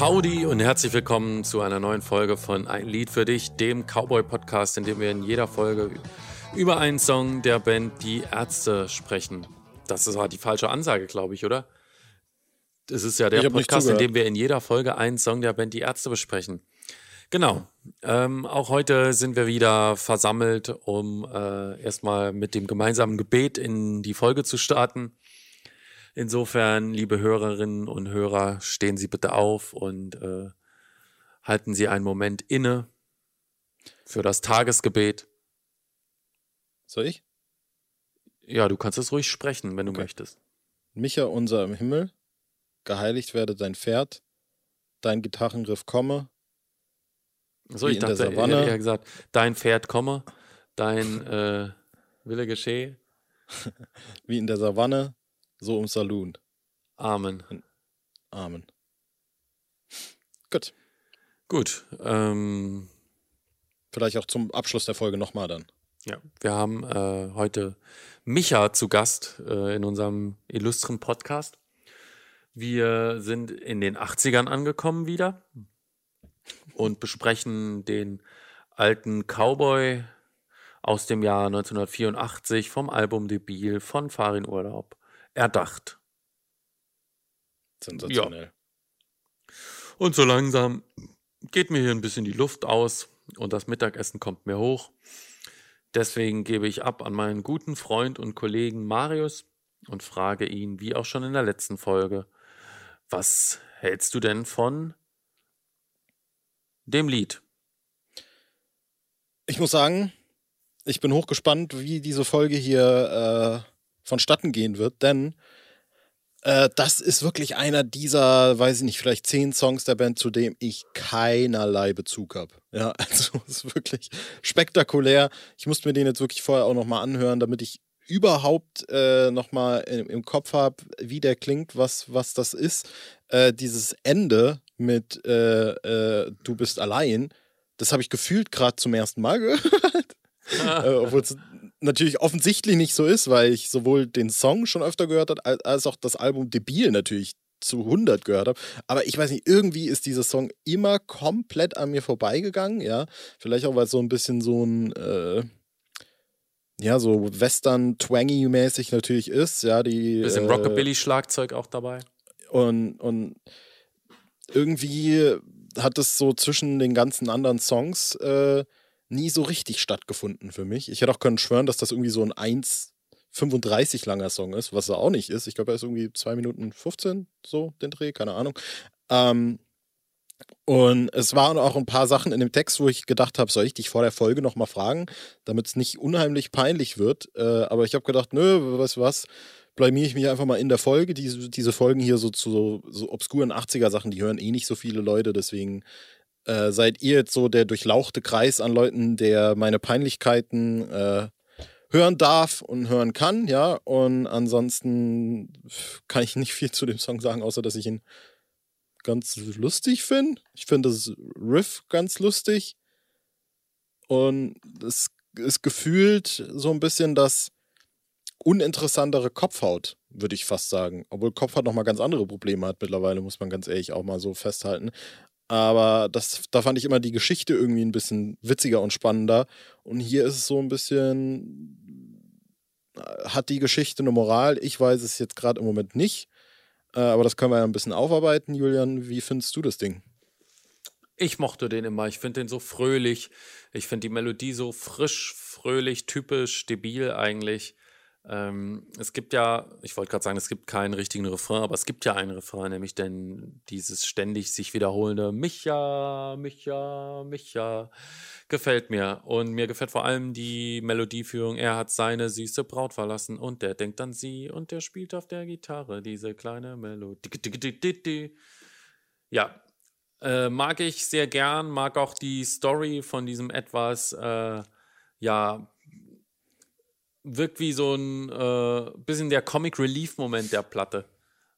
Howdy und herzlich willkommen zu einer neuen Folge von Ein Lied für dich, dem Cowboy-Podcast, in dem wir in jeder Folge über einen Song der Band Die Ärzte sprechen. Das ist halt die falsche Ansage, glaube ich, oder? Das ist ja der Podcast, in dem wir in jeder Folge einen Song der Band Die Ärzte besprechen. Genau. Ähm, auch heute sind wir wieder versammelt, um äh, erstmal mit dem gemeinsamen Gebet in die Folge zu starten. Insofern, liebe Hörerinnen und Hörer, stehen Sie bitte auf und äh, halten Sie einen Moment inne für das Tagesgebet. Soll ich? Ja, du kannst es ruhig sprechen, wenn du okay. möchtest. Micha, unser im Himmel, geheiligt werde dein Pferd, dein Gitarrenriff komme, so, ich dachte, er hätte gesagt, dein Pferd komme, dein äh, Wille geschehe. Wie in der Savanne, so im Saloon. Amen. Amen. Gut. Gut. Ähm, Vielleicht auch zum Abschluss der Folge nochmal dann. Ja, wir haben äh, heute Micha zu Gast äh, in unserem illustren Podcast. Wir sind in den 80ern angekommen wieder und besprechen den alten Cowboy aus dem Jahr 1984 vom Album Debil von Farin Urlaub erdacht. Sensationell. Ja. Und so langsam geht mir hier ein bisschen die Luft aus und das Mittagessen kommt mir hoch. Deswegen gebe ich ab an meinen guten Freund und Kollegen Marius und frage ihn, wie auch schon in der letzten Folge, was hältst du denn von dem Lied. Ich muss sagen, ich bin hochgespannt, wie diese Folge hier äh, vonstatten gehen wird, denn äh, das ist wirklich einer dieser, weiß ich nicht, vielleicht zehn Songs der Band, zu dem ich keinerlei Bezug habe. Ja, also es ist wirklich spektakulär. Ich musste mir den jetzt wirklich vorher auch nochmal anhören, damit ich überhaupt äh, nochmal im, im Kopf habe, wie der klingt, was, was das ist. Äh, dieses Ende mit äh, äh, Du bist allein, das habe ich gefühlt gerade zum ersten Mal gehört. äh, Obwohl es natürlich offensichtlich nicht so ist, weil ich sowohl den Song schon öfter gehört habe, als auch das Album Debil natürlich zu 100 gehört habe. Aber ich weiß nicht, irgendwie ist dieser Song immer komplett an mir vorbeigegangen, ja. Vielleicht auch, weil es so ein bisschen so ein, äh, ja, so Western-Twangy-mäßig natürlich ist, ja. Die, bisschen äh, Rockabilly-Schlagzeug auch dabei. Und, und irgendwie hat es so zwischen den ganzen anderen Songs äh, nie so richtig stattgefunden für mich. Ich hätte auch können schwören, dass das irgendwie so ein 1,35 langer Song ist, was er auch nicht ist. Ich glaube, er ist irgendwie 2 Minuten 15, so den Dreh, keine Ahnung. Ähm, und es waren auch ein paar Sachen in dem Text, wo ich gedacht habe, soll ich dich vor der Folge nochmal fragen, damit es nicht unheimlich peinlich wird. Äh, aber ich habe gedacht, nö, weißt du was, blamiere ich mich einfach mal in der Folge. Diese, diese Folgen hier so zu so obskuren 80er-Sachen, die hören eh nicht so viele Leute, deswegen äh, seid ihr jetzt so der durchlauchte Kreis an Leuten, der meine Peinlichkeiten äh, hören darf und hören kann, ja. Und ansonsten kann ich nicht viel zu dem Song sagen, außer dass ich ihn ganz lustig finde. Ich finde das Riff ganz lustig. Und es ist gefühlt so ein bisschen das uninteressantere Kopfhaut, würde ich fast sagen. Obwohl Kopfhaut nochmal ganz andere Probleme hat mittlerweile, muss man ganz ehrlich auch mal so festhalten. Aber das, da fand ich immer die Geschichte irgendwie ein bisschen witziger und spannender. Und hier ist es so ein bisschen, äh, hat die Geschichte eine Moral? Ich weiß es jetzt gerade im Moment nicht. Äh, aber das können wir ja ein bisschen aufarbeiten. Julian, wie findest du das Ding? Ich mochte den immer. Ich finde den so fröhlich. Ich finde die Melodie so frisch, fröhlich, typisch, debil eigentlich. Ähm, es gibt ja, ich wollte gerade sagen, es gibt keinen richtigen Refrain, aber es gibt ja einen Refrain, nämlich denn dieses ständig sich wiederholende Micha, Micha, Micha gefällt mir. Und mir gefällt vor allem die Melodieführung. Er hat seine süße Braut verlassen und der denkt an sie und der spielt auf der Gitarre diese kleine Melodie. Ja, äh, mag ich sehr gern, mag auch die Story von diesem etwas, äh, ja, wirkt wie so ein äh, bisschen der Comic Relief Moment der Platte.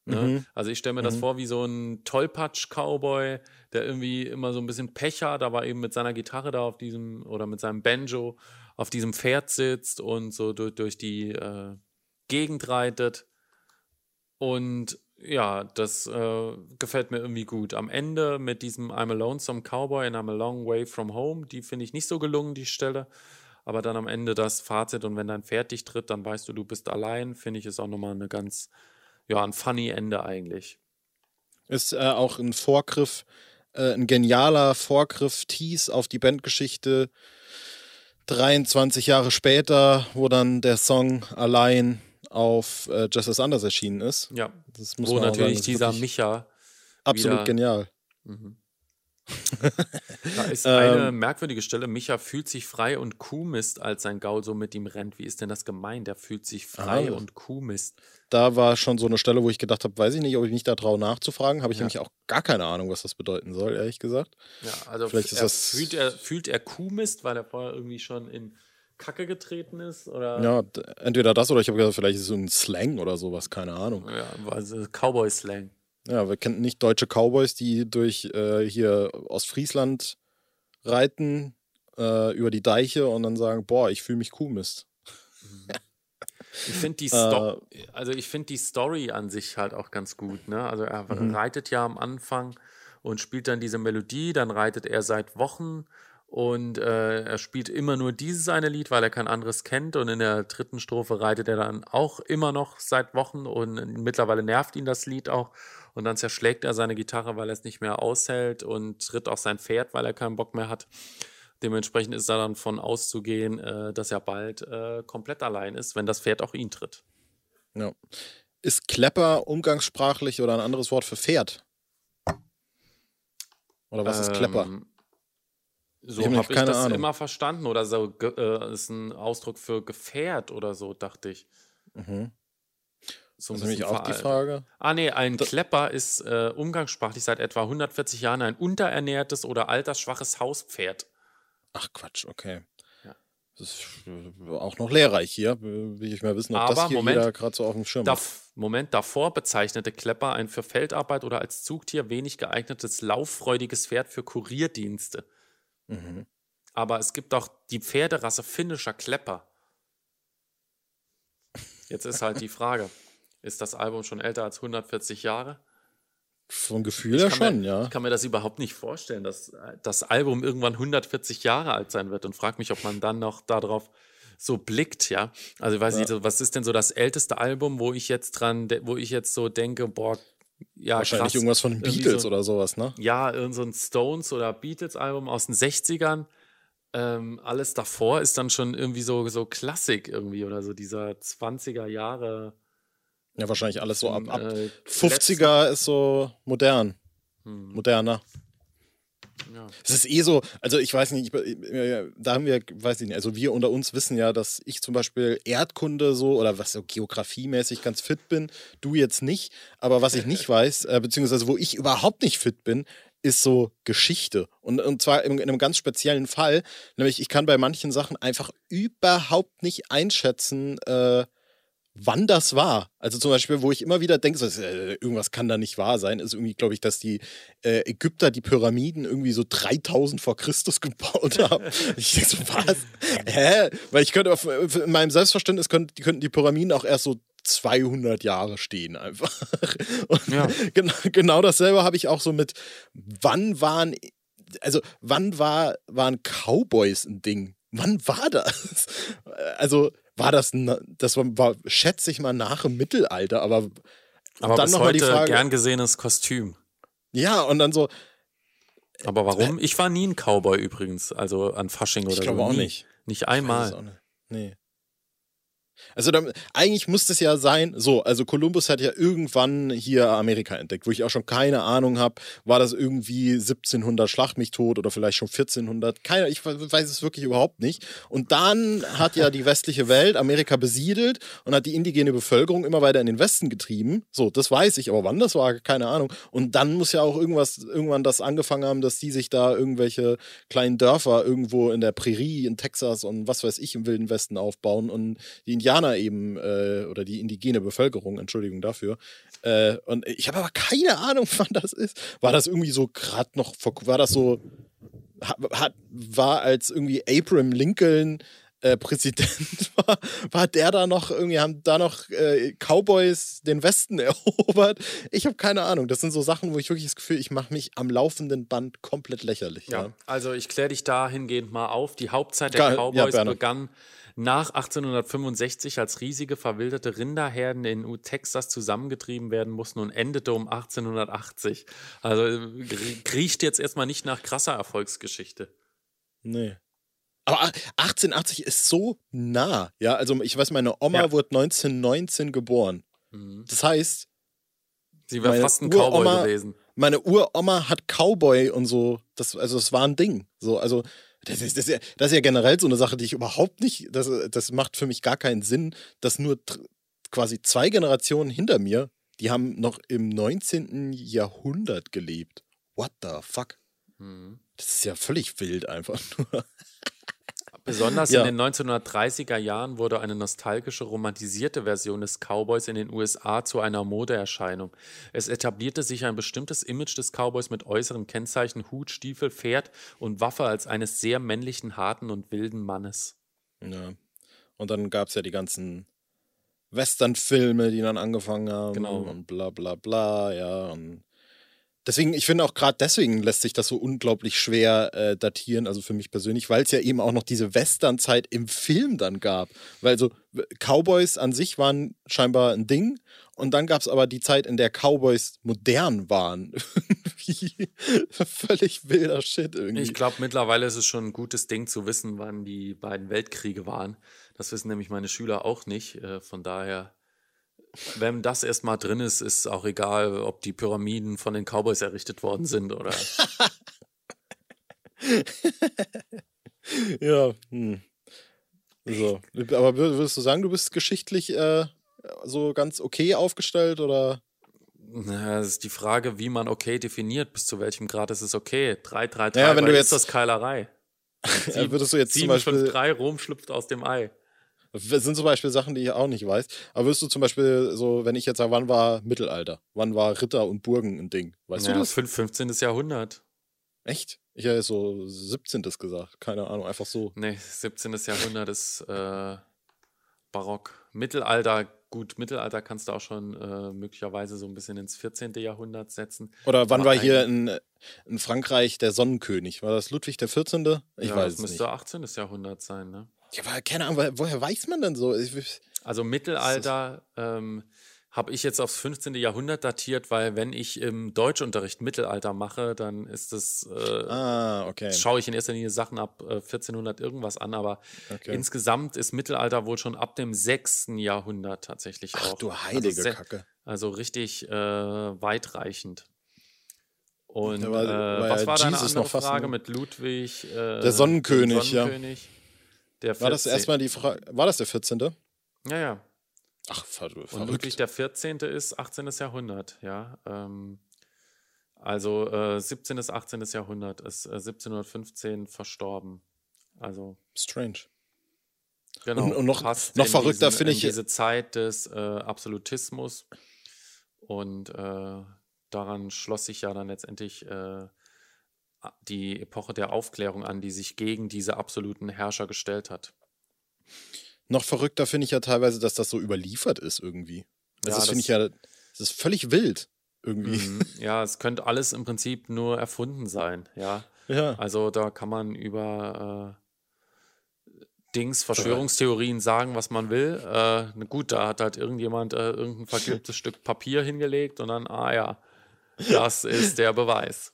Ne? Mhm. Also ich stelle mir mhm. das vor wie so ein Tollpatsch-Cowboy, der irgendwie immer so ein bisschen Pech hat, aber eben mit seiner Gitarre da auf diesem oder mit seinem Banjo auf diesem Pferd sitzt und so durch, durch die äh, Gegend reitet. Und Ja, das äh, gefällt mir irgendwie gut. Am Ende mit diesem I'm a lonesome cowboy and I'm a long way from home, die finde ich nicht so gelungen, die Stelle. Aber dann am Ende das Fazit und wenn dein Pferd dich tritt, dann weißt du, du bist allein, finde ich, ist auch nochmal eine ganz, ja, ein funny Ende eigentlich. Ist äh, auch ein Vorgriff, äh, ein genialer Vorgriff, Tease auf die Bandgeschichte 23 Jahre später, wo dann der Song allein auf äh, Just As Anders erschienen ist. Ja, das muss wo man natürlich sagen, dieser Micha absolut genial. Mhm. da ist eine ähm, merkwürdige Stelle. Micha fühlt sich frei und Kuhmist, als sein Gaul so mit ihm rennt. Wie ist denn das gemeint? Der fühlt sich frei ah, und Kuhmist. Da war schon so eine Stelle, wo ich gedacht habe, weiß ich nicht, ob ich mich da traue nachzufragen. Habe ich ja. nämlich auch gar keine Ahnung, was das bedeuten soll, ehrlich gesagt. Ja, also Vielleicht ist das fühlt, er, fühlt er Kuhmist, weil er vorher irgendwie schon in Kacke getreten ist? Oder? Ja, entweder das oder ich habe gedacht, vielleicht ist es so ein Slang oder sowas, keine Ahnung. Ja, also Cowboy-Slang. Ja, wir kennen nicht deutsche Cowboys, die durch äh, hier Ostfriesland reiten, äh, über die Deiche und dann sagen, boah, ich fühle mich Kuhmist. Ich finde die, Sto äh, also find die Story an sich halt auch ganz gut. Ne? Also er mhm. reitet ja am Anfang und spielt dann diese Melodie, dann reitet er seit Wochen und äh, er spielt immer nur dieses eine Lied, weil er kein anderes kennt. Und in der dritten Strophe reitet er dann auch immer noch seit Wochen und mittlerweile nervt ihn das Lied auch. Und dann zerschlägt er seine Gitarre, weil er es nicht mehr aushält und tritt auch sein Pferd, weil er keinen Bock mehr hat. Dementsprechend ist da dann von auszugehen, äh, dass er bald äh, komplett allein ist, wenn das Pferd auch ihn tritt. Ja. Ist Klepper umgangssprachlich oder ein anderes Wort für Pferd? Oder was ähm, ist Klepper? So habe hab ich das Ahnung. immer verstanden oder so äh, ist ein Ausdruck für Gefährt oder so, dachte ich. Mhm. So das ist nämlich auch die Frage. Ah nee, ein da Klepper ist äh, umgangssprachlich seit etwa 140 Jahren ein unterernährtes oder altersschwaches Hauspferd. Ach Quatsch, okay. Das ist äh, auch noch lehrreich hier. Will ich mal wissen, ob Aber das hier Moment, jeder gerade so auf dem Schirm hat. Moment, davor bezeichnete Klepper ein für Feldarbeit oder als Zugtier wenig geeignetes lauffreudiges Pferd für Kurierdienste. Mhm. Aber es gibt auch die Pferderasse finnischer Klepper. Jetzt ist halt die Frage, ist das Album schon älter als 140 Jahre? Vom Gefühl her schon, mir, ja. Ich kann mir das überhaupt nicht vorstellen, dass das Album irgendwann 140 Jahre alt sein wird und frage mich, ob man dann noch darauf so blickt, ja. Also ich weiß ja. nicht, was ist denn so das älteste Album, wo ich jetzt dran, wo ich jetzt so denke, boah, ja, Wahrscheinlich krass. irgendwas von den Beatles so, oder sowas, ne? Ja, so ein Stones- oder Beatles-Album aus den 60ern. Ähm, alles davor ist dann schon irgendwie so, so Klassik irgendwie oder so dieser 20er Jahre. Ja, wahrscheinlich alles so ab, ab äh, 50er ist so modern. Hm. Moderner. Ja. Es ist eh so, also ich weiß nicht, ich, da haben wir, weiß ich nicht, also wir unter uns wissen ja, dass ich zum Beispiel Erdkunde so oder was so geografiemäßig ganz fit bin, du jetzt nicht, aber was ich nicht weiß, äh, beziehungsweise wo ich überhaupt nicht fit bin, ist so Geschichte. Und, und zwar in, in, einem ganz speziellen Fall, nämlich ich kann bei manchen Sachen einfach überhaupt nicht einschätzen, äh, wann das war. Also zum Beispiel, wo ich immer wieder denke, so, äh, irgendwas kann da nicht wahr sein, ist irgendwie, glaube ich, dass die äh, Ägypter die Pyramiden irgendwie so 3000 vor Christus gebaut haben. ich denke so, was? Hä? Weil ich könnte, auf, in meinem Selbstverständnis könnten, könnten die Pyramiden auch erst so 200 Jahre stehen einfach. Ja. genau, genau dasselbe habe ich auch so mit, wann waren, also wann war, waren Cowboys ein Ding? Wann war das? Also war das, das war, schätze ich mal, nach dem Mittelalter, aber. Aber dann bis noch heute die Frage, gern gesehenes Kostüm. Ja, und dann so. Aber warum? Äh, ich war nie ein Cowboy übrigens, also an Fasching oder so. Ich glaube auch nicht. Nicht einmal. Nicht. Nee. Also dann, eigentlich muss es ja sein, so, also Kolumbus hat ja irgendwann hier Amerika entdeckt, wo ich auch schon keine Ahnung habe, war das irgendwie 1700 Schlag mich tot oder vielleicht schon 1400, keine, ich weiß es wirklich überhaupt nicht. Und dann hat ja die westliche Welt Amerika besiedelt und hat die indigene Bevölkerung immer weiter in den Westen getrieben. So, das weiß ich, aber wann das war, keine Ahnung. Und dann muss ja auch irgendwas, irgendwann das angefangen haben, dass die sich da irgendwelche kleinen Dörfer irgendwo in der Prärie in Texas und was weiß ich im Wilden Westen aufbauen und die Indianer eben äh, oder die indigene Bevölkerung, Entschuldigung dafür. Äh, und ich habe aber keine Ahnung, wann das ist. War das irgendwie so gerade noch, war das so, hat, war als irgendwie Abraham Lincoln äh, Präsident war, war der da noch irgendwie, haben da noch äh, Cowboys den Westen erobert. Ich habe keine Ahnung. Das sind so Sachen, wo ich wirklich das Gefühl, ich mache mich am laufenden Band komplett lächerlich. Ja, ja. also ich kläre dich dahingehend mal auf. Die Hauptzeit der Geil. Cowboys ja, begann nach 1865, als riesige verwilderte Rinderherden in Texas zusammengetrieben werden mussten und endete um 1880. Also riecht jetzt erstmal nicht nach krasser Erfolgsgeschichte. Nee. Aber 1880 ist so nah, ja. Also ich weiß, meine Oma ja. wurde 1919 geboren. Mhm. Das heißt, sie wäre fast ein Cowboy gewesen. Meine Uroma hat Cowboy und so. Das, also es war ein Ding. So, also das ist, das, ist ja, das ist ja generell so eine Sache, die ich überhaupt nicht, das, das macht für mich gar keinen Sinn, dass nur quasi zwei Generationen hinter mir, die haben noch im 19. Jahrhundert gelebt. What the fuck? Mhm. Das ist ja völlig wild einfach nur. Besonders ja. in den 1930er Jahren wurde eine nostalgische, romantisierte Version des Cowboys in den USA zu einer Modeerscheinung. Es etablierte sich ein bestimmtes Image des Cowboys mit äußeren Kennzeichen Hut, Stiefel, Pferd und Waffe als eines sehr männlichen, harten und wilden Mannes. Ja. Und dann gab es ja die ganzen Western-Filme, die dann angefangen haben genau. und bla bla bla, ja. Und Deswegen, ich finde auch gerade deswegen lässt sich das so unglaublich schwer äh, datieren, also für mich persönlich, weil es ja eben auch noch diese Western-Zeit im Film dann gab. Weil so Cowboys an sich waren scheinbar ein Ding und dann gab es aber die Zeit, in der Cowboys modern waren. Völlig wilder Shit irgendwie. Ich glaube, mittlerweile ist es schon ein gutes Ding zu wissen, wann die beiden Weltkriege waren. Das wissen nämlich meine Schüler auch nicht. Äh, von daher wenn das erstmal drin ist, ist auch egal, ob die Pyramiden von den Cowboys errichtet worden sind oder. ja, hm. So. Aber würdest du sagen, du bist geschichtlich äh, so ganz okay aufgestellt oder? Na, das ist die Frage, wie man okay definiert, bis zu welchem Grad ist es okay. 3, 3, 3, naja, wenn du jetzt, ist das Keilerei. Sieben, würdest du jetzt 7, zum Beispiel 5, 3, Rom schlüpft aus dem Ei. Das sind zum Beispiel Sachen, die ich auch nicht weiß. Aber wirst du zum Beispiel so, wenn ich jetzt sage, wann war Mittelalter? Wann war Ritter und Burgen ein Ding? Weißt ja, du das? 15. Jahrhundert. Echt? Ich hätte so 17. gesagt. Keine Ahnung, einfach so. Nee, 17. Jahrhundert ist äh, Barock. Mittelalter, gut, Mittelalter kannst du auch schon äh, möglicherweise so ein bisschen ins 14. Jahrhundert setzen. Oder wann Aber war hier in, in Frankreich der Sonnenkönig? War das Ludwig der 14.? Ich ja, weiß es nicht. Das müsste 18. Jahrhundert sein, ne? Ja, aber keine Ahnung, woher weiß man denn so? Also Mittelalter ähm, habe ich jetzt aufs 15. Jahrhundert datiert, weil wenn ich im Deutschunterricht Mittelalter mache, dann ist das, äh, ah, okay. schaue ich in erster Linie Sachen ab äh, 1400 irgendwas an, aber okay. insgesamt ist Mittelalter wohl schon ab dem 6. Jahrhundert tatsächlich Ach, auch. du heilige also Kacke. Also richtig äh, weitreichend. Und war, äh, war was war deine Jesus andere Frage mit Ludwig? Äh, der Sonnenkönig, Sonnenkönig? ja. Der war das erstmal die Frage, war das der 14.? Ja, ja. Ach, verrückt. Und wirklich der 14. ist 18. Jahrhundert, ja. Ähm, also äh, 17. bis 18. Jahrhundert ist äh, 1715 verstorben. Also. Strange. Genau. Und, und noch, noch verrückter finde ich. Diese Zeit des äh, Absolutismus. Und äh, daran schloss sich ja dann letztendlich äh, die Epoche der Aufklärung an, die sich gegen diese absoluten Herrscher gestellt hat. Noch verrückter finde ich ja teilweise, dass das so überliefert ist irgendwie. Also ja, das finde ich ja, das ist völlig wild irgendwie. Mhm. Ja, es könnte alles im Prinzip nur erfunden sein, ja. ja. Also da kann man über äh, Dings, Verschwörungstheorien sagen, was man will. Äh, gut, da hat halt irgendjemand äh, irgendein vergilbtes Stück Papier hingelegt und dann, ah ja, das ist der Beweis.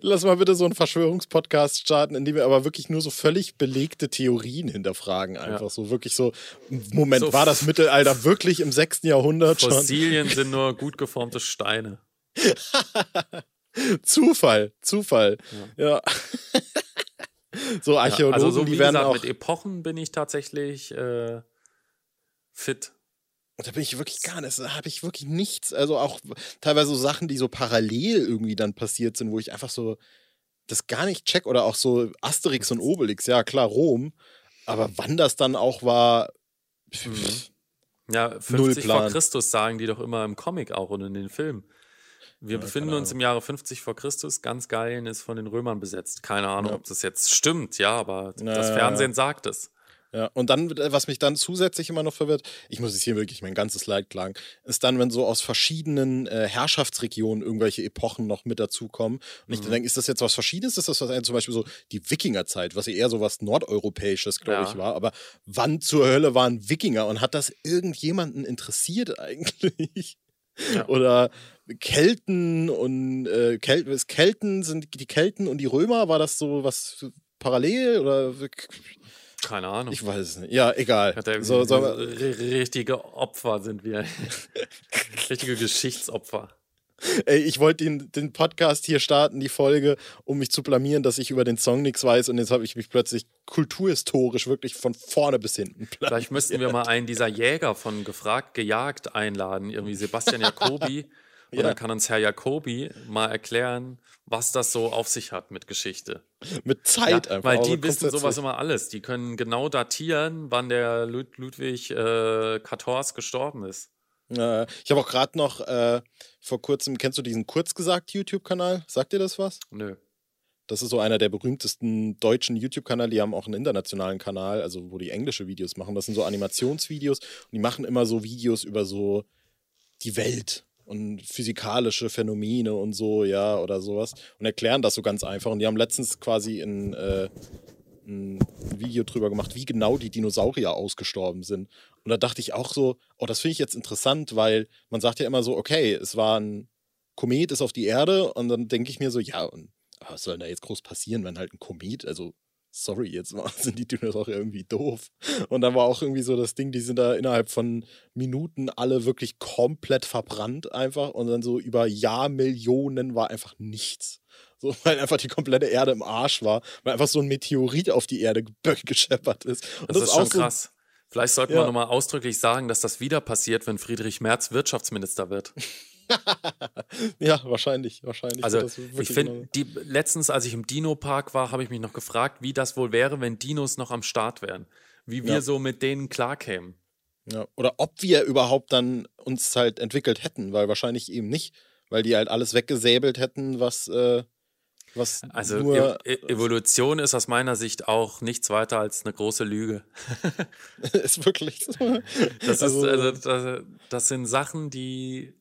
Lass mal bitte so einen Verschwörungspodcast starten, in dem wir aber wirklich nur so völlig belegte Theorien hinterfragen. Einfach ja. so wirklich so, Moment, so war das Mittelalter wirklich im 6. Jahrhundert schon? Fossilien sind nur gut geformte Steine. Zufall, Zufall. Ja. ja. so Archäologen, ja, also so, die werden gesagt, auch mit Epochen bin ich tatsächlich äh, fit. Und da bin ich wirklich gar nicht, da habe ich wirklich nichts. Also auch teilweise so Sachen, die so parallel irgendwie dann passiert sind, wo ich einfach so das gar nicht check. Oder auch so Asterix und Obelix, ja klar, Rom. Aber wann das dann auch war. Pff, mhm. ja, 50 vor Christus sagen die doch immer im Comic auch und in den Filmen. Wir ja, befinden uns im Jahre 50 vor Christus. Ganz Gallien ist von den Römern besetzt. Keine Ahnung, ja. ob das jetzt stimmt, ja, aber ja, das Fernsehen sagt es. Ja, und dann, was mich dann zusätzlich immer noch verwirrt, ich muss es hier wirklich mein ganzes Leid klagen, ist dann, wenn so aus verschiedenen äh, Herrschaftsregionen irgendwelche Epochen noch mit dazukommen. Und ich Mhm. dann denke, ist das jetzt was Verschiedenes? Ist das was, zum Beispiel so die Wikingerzeit, was ja eher so was Nordeuropäisches, glaube Ja. ich, war. Aber wann zur Hölle waren Wikinger? Und hat das irgendjemanden interessiert eigentlich? Ja. Oder Kelten und äh, Kel Kelten sind die Kelten und die Römer, war das so was parallel oder Keine Ahnung. ich weiß es nicht. Ja, egal. So, so, richtige Opfer sind wir. richtige Geschichtsopfer. ey, ich wollte den, den Podcast hier starten, die Folge, um mich zu blamieren, dass ich über den Song nichts weiß und jetzt habe ich mich plötzlich kulturhistorisch wirklich von vorne bis hinten blamiert. Vielleicht müssten wir mal einen dieser Jäger von gefragt, gejagt einladen, irgendwie Sebastian Jacobi. Und Ja. dann kann uns Herr Jacobi mal erklären, was das so auf sich hat mit Geschichte. Mit Zeit einfach. Weil aber die wissen sowas immer alles. Die können genau datieren, wann der Lud Ludwig äh, XIV gestorben ist. Äh, ich habe auch gerade noch äh, vor kurzem, kennst du diesen Kurzgesagt YouTube-Kanal? Sagt dir das was? Nö. Das ist so einer der berühmtesten deutschen YouTube-Kanäle. Die haben auch einen internationalen Kanal, also wo die englische Videos machen. Das sind so Animationsvideos und die machen immer so Videos über so die Welt und physikalische Phänomene und so, ja, oder sowas. Und erklären das so ganz einfach. Und die haben letztens quasi in, äh, ein Video drüber gemacht, wie genau die Dinosaurier ausgestorben sind. Und da dachte ich auch so, oh, das finde ich jetzt interessant, weil man sagt ja immer so, okay, es war ein Komet, ist auf die Erde und dann denke ich mir so, ja, und was soll denn da jetzt groß passieren, wenn halt ein Komet, also sorry, jetzt mal, sind die Dinosaurier irgendwie doof. Und dann war auch irgendwie so das Ding, die sind da innerhalb von Minuten alle wirklich komplett verbrannt einfach und dann so über Jahrmillionen war einfach nichts. So, weil einfach die komplette Erde im Arsch war, weil einfach so ein Meteorit auf die Erde ge- gescheppert ist. Und Das, ist schon auch so- krass. Vielleicht sollten Ja. wir nochmal ausdrücklich sagen, dass das wieder passiert, wenn Friedrich Merz Wirtschaftsminister wird. ja, wahrscheinlich, wahrscheinlich. Also ich finde, genau- letztens, als ich im Dino-Park war, habe ich mich noch gefragt, wie das wohl wäre, wenn Dinos noch am Start wären. Wie wir Ja. so mit denen klarkämen. Ja, oder ob wir überhaupt dann uns halt entwickelt hätten, weil wahrscheinlich eben nicht, weil die halt alles weggesäbelt hätten, was, äh, was Also nur E E- Evolution ist aus meiner Sicht auch nichts weiter als eine große Lüge. ist wirklich so. Das, Also- ist, also, das, das sind Sachen, die.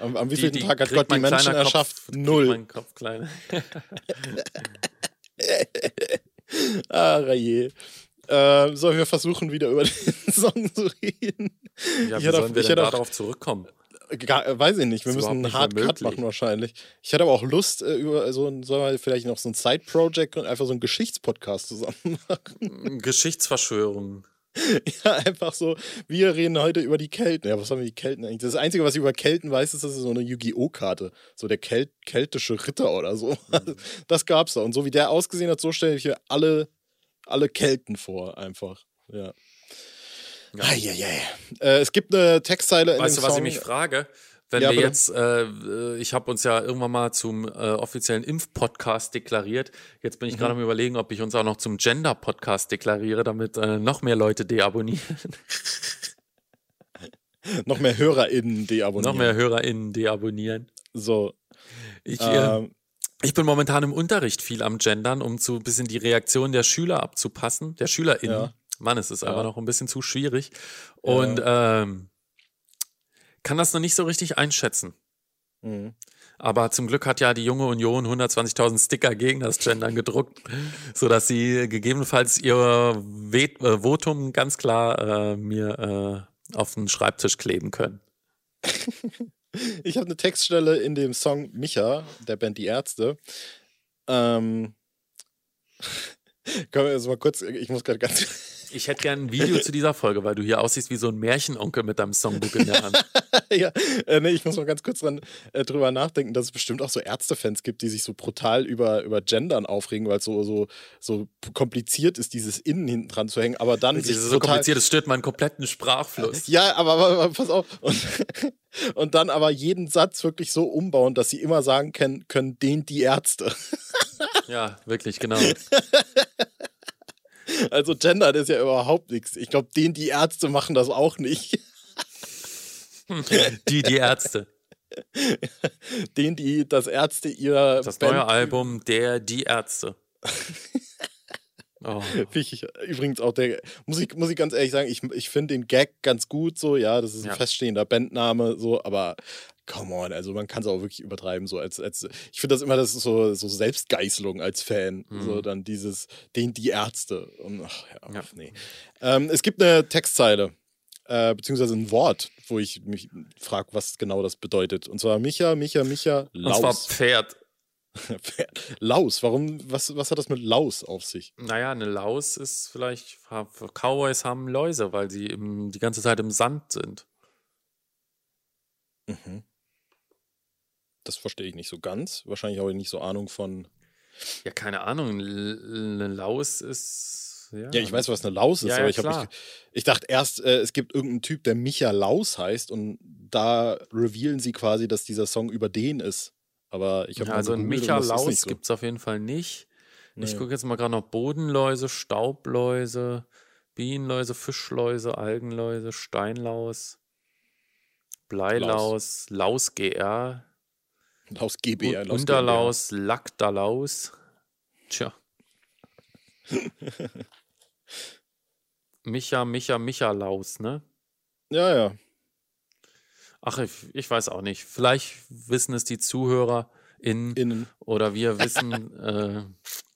Am, am wievielten Tag hat Gott die Menschen erschafft? Kopf, Null. Mein Kopf kleiner. Ah, je. Äh, sollen wir versuchen, wieder über den Song zu reden? Ja, wie sollen auch- wir denn darauf zurückkommen? Gar, äh, weiß ich nicht, wir müssen einen Hard Cut machen wahrscheinlich. Ich hätte aber auch Lust, äh, über so ein, sagen wir, vielleicht noch so ein Side-Project und einfach so einen Geschichtspodcast zusammen machen. Geschichtsverschwörung. Ja, einfach so, wir reden heute über die Kelten. Ja, was haben wir die Kelten eigentlich? Das Einzige, was ich über Kelten weiß, ist, das ist so eine Yu-Gi-Oh! Karte. So der Kel keltische Ritter oder so. Das gab's da. Und so wie der ausgesehen hat, so stelle ich mir alle, alle Kelten vor, einfach. Ja. Ja. Eieiei. Äh, es gibt eine Textzeile in Weißt du, dem was Song. ich mich frage? Wenn Ja, wir jetzt, äh, ich habe uns ja irgendwann mal zum äh, offiziellen Impfpodcast deklariert. Jetzt bin ich Mhm. gerade am überlegen, ob ich uns auch noch zum Gender-Podcast deklariere, damit äh, noch mehr Leute deabonnieren, noch mehr HörerInnen deabonnieren. noch mehr HörerInnen deabonnieren. So. Ich, äh, Ähm, ich bin momentan im Unterricht viel am Gendern, um so ein bisschen die Reaktion der Schüler abzupassen, der SchülerInnen. Ja. Mann, es ist Ja. aber noch ein bisschen zu schwierig. Und ähm, kann das noch nicht so richtig einschätzen. mh. Aber zum Glück hat ja die junge Union 120.000 Sticker gegen das Gendern gedruckt, sodass sie gegebenenfalls ihr Vet äh, Votum ganz klar äh, mir äh, auf den Schreibtisch kleben können. Ich habe eine Textstelle in dem Song Micha, der Band Die Ärzte. Ähm, können wir jetzt mal kurz, ich muss gerade ganz. Ich hätte gern ein Video zu dieser Folge, weil du hier aussiehst wie so ein Märchenonkel mit deinem Songbook in der Hand. ja, äh, nee, ich muss mal ganz kurz dran, äh, drüber nachdenken, dass es bestimmt auch so Ärztefans gibt, die sich so brutal über, über Gendern aufregen, weil es so, so, so kompliziert ist, dieses Innen hinten dran zu hängen, aber dann Das ist so kompliziert, es stört meinen kompletten Sprachfluss. Ja, aber, aber, aber pass auf. Und, und dann aber jeden Satz wirklich so umbauen, dass sie immer sagen können, können den die Ärzte. Ja, wirklich, genau. Also Gender das ist ja überhaupt nichts. Ich glaube, den die Ärzte machen das auch nicht. Die, die Ärzte. Den die das Ärzte ihrer Das Band- neue Album Der, die Ärzte. Oh. übrigens auch der, muss ich, muss ich ganz ehrlich sagen, ich, ich finde den Gag ganz gut so, ja, das ist ein Ja. feststehender Bandname, so, aber come on, also man kann es auch wirklich übertreiben, so als, als ich finde das immer, das ist so, so Selbstgeißelung als Fan, so Mhm. dann dieses, den, die Ärzte und ach, ja, Ja. nee. Ähm, es gibt eine Textzeile, äh, beziehungsweise ein Wort, wo ich mich frage, was genau das bedeutet. Und zwar Micha, Micha, Micha, Und zwar Laus. Pferd. Laus, warum, was, was hat das mit Laus auf sich? Naja, eine Laus ist vielleicht, Cowboys haben Läuse, weil sie im, die ganze Zeit im Sand sind. Mhm. Das verstehe ich nicht so ganz. Wahrscheinlich habe ich nicht so Ahnung von. Ja, keine Ahnung. Eine Laus ist. Ja, Ja, ich weiß, was eine Laus ist, Ja, aber ja, ich, mich, ich dachte erst, äh, es gibt irgendeinen Typ, der Micha Laus heißt und da revealen sie quasi, dass dieser Song über den ist. Aber ich habe Ja, also ein Micha Laus gibt es auf jeden Fall nicht. Ich Nee. gucke jetzt mal gerade noch Bodenläuse, Staubläuse, Bienenläuse, Fischläuse, Algenläuse, Steinlaus, Bleilaus, Laus GR, Laus GB, ja, Un- Laus Unterlaus, Lackdalaus. Tja. Micha, Micha, Michalaus, ne? GmbH. Ja, ja. Ach, ich, ich weiß auch nicht. Vielleicht wissen es die Zuhörer in Innen. oder wir wissen, äh,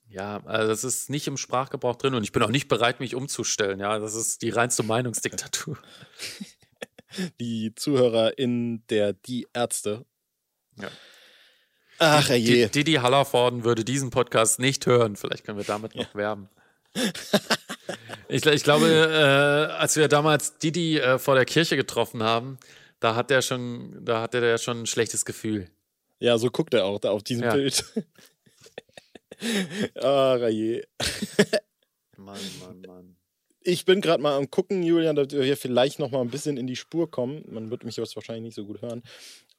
ja, also das ist nicht im Sprachgebrauch drin und ich bin auch nicht bereit, mich umzustellen. Ja, das ist die reinste Meinungsdiktatur. Die Zuhörer in der Die Ärzte. Ja. Ach, je. Didi Hallervorden würde diesen Podcast nicht hören. Vielleicht können wir damit noch werben. Ich, ich glaube, äh, als wir damals Didi äh, vor der Kirche getroffen haben, da hat er schon, da hatte der schon ein schlechtes Gefühl. Ja, so guckt er auch da auf diesem Ja. Bild. Ach, je. Mann, Mann, Mann. Ich bin gerade mal am gucken, Julian, dass wir hier vielleicht noch mal ein bisschen in die Spur kommen. Man wird mich jetzt wahrscheinlich nicht so gut hören.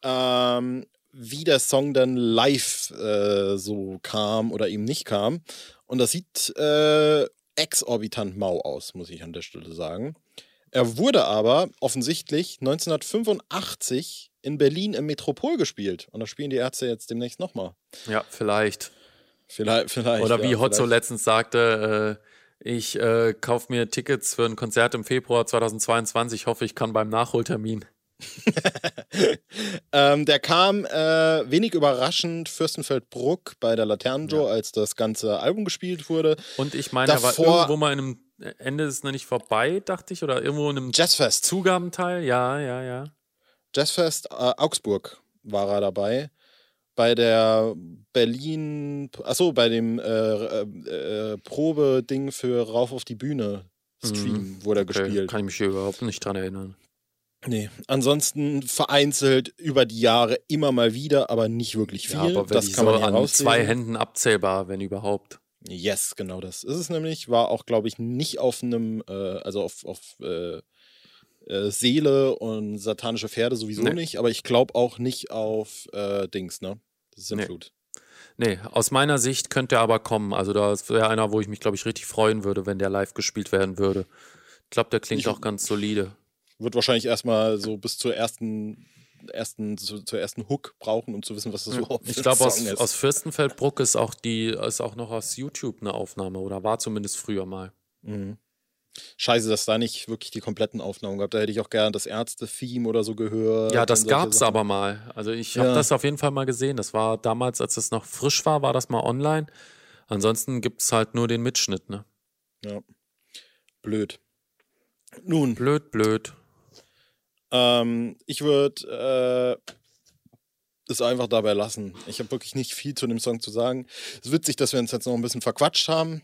Ähm, wie der Song dann live äh, so kam oder eben nicht kam. Und das sieht äh, exorbitant mau aus, muss ich an der Stelle sagen. Er wurde aber offensichtlich 1985 in Berlin im Metropol gespielt. Und da spielen die Ärzte jetzt demnächst nochmal. Ja, vielleicht. Vielleicht, vielleicht. Oder wie ja, Hotzo letztens sagte, äh, ich äh, kaufe mir Tickets für ein Konzert im Februar 2022. Hoffe, ich kann beim Nachholtermin. Ähm, der kam äh, wenig überraschend Fürstenfeldbruck bei der Laternenjoe, Ja. als das ganze Album gespielt wurde. Und ich meine, er war Davor- irgendwo mal in einem Ende ist noch nicht vorbei, dachte ich, oder irgendwo in einem Jazzfest. Zugabenteil. Ja, ja, ja. Jazzfest äh, Augsburg war er dabei. Bei der Berlin, achso, bei dem äh, äh, äh, Probe-Ding für Rauf auf die Bühne Stream wurde er Mhm. Okay, gespielt. Kann ich mich hier überhaupt nicht dran erinnern. Nee, ansonsten vereinzelt über die Jahre immer mal wieder, aber nicht wirklich viel. Ja, aber wenn das kann man an rauslesen. zwei Händen abzählbar, wenn überhaupt. Yes, genau das ist es nämlich. War auch, glaube ich, nicht auf einem, äh, also auf, auf äh, äh, Seele und satanische Pferde sowieso Nee. nicht, aber ich glaube auch nicht auf äh, Dings, ne? Das ist Nee. Sintflut. Nee, aus meiner Sicht könnte er aber kommen. Also das wäre einer, wo ich mich, glaube ich, richtig freuen würde, wenn der live gespielt werden würde. Ich glaube, der klingt Ich- auch ganz solide. Wird wahrscheinlich erstmal so bis zur ersten, ersten zu, zur ersten Hook brauchen, um zu wissen, was das überhaupt Ich glaube, aus, ist. aus Fürstenfeldbruck ist auch die, ist auch noch aus YouTube eine Aufnahme oder war zumindest früher mal. Mhm. Scheiße, dass da nicht wirklich die kompletten Aufnahmen gab. Da hätte ich auch gerne das Ärzte-Theme oder so gehört. Ja, das gab's Sachen. aber mal. Also ich habe Ja. das auf jeden Fall mal gesehen. Das war damals, als es noch frisch war, war das mal online. Ansonsten gibt's halt nur den Mitschnitt, ne? Ja. Blöd. Nun, Blöd, blöd. Ähm, ich würde äh, es einfach dabei lassen. Ich habe wirklich nicht viel zu dem Song zu sagen. Es ist witzig, dass wir uns jetzt noch ein bisschen verquatscht haben.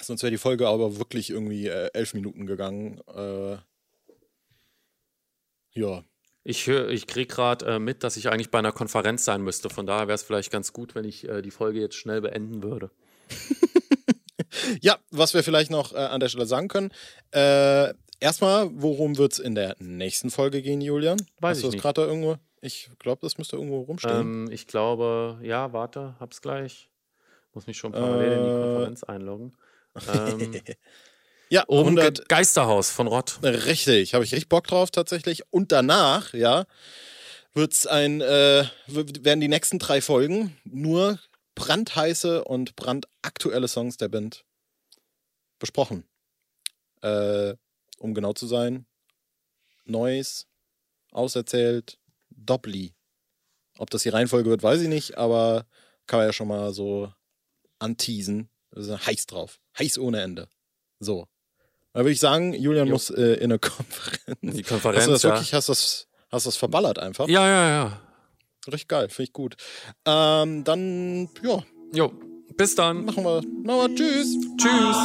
Sonst wäre die Folge aber wirklich irgendwie äh, elf Minuten gegangen. Äh, ja. Ich höre, ich krieg gerade äh, mit, dass ich eigentlich bei einer Konferenz sein müsste. Von daher wäre es vielleicht ganz gut, wenn ich äh, die Folge jetzt schnell beenden würde. Ja, was wir vielleicht noch äh, an der Stelle sagen können. Äh, erstmal, worum wird es in der nächsten Folge gehen, Julian? Weiß Hast ich du das nicht. gerade da irgendwo? Ich glaube, das müsste irgendwo rumstehen. Ähm, ich glaube, ja, warte, hab's gleich. Muss mich schon parallel in die Äh. Konferenz einloggen. Ähm, ja, oben 100, Ge Geisterhaus von Rott. Richtig, habe ich richtig Bock drauf tatsächlich. Und danach, ja, wird's ein, äh, werden die nächsten drei Folgen nur brandheiße und brandaktuelle Songs der Band besprochen. Äh, um genau zu sein, Neues, auserzählt, Doppli. Ob das die Reihenfolge wird, weiß ich nicht, aber kann man ja schon mal so anteasen. Heiß drauf. Heiß ohne Ende. So. Da würde ich sagen, Julian Jo. muss äh, in eine Konferenz. Die Hast Konferenz, du das ja. wirklich, hast du das, hast das verballert einfach? Ja, ja, ja. Richtig geil, finde ich gut. Ähm, dann, ja, Jo, bis dann. machen wir. Machen wir. Tschüss. Tschüss.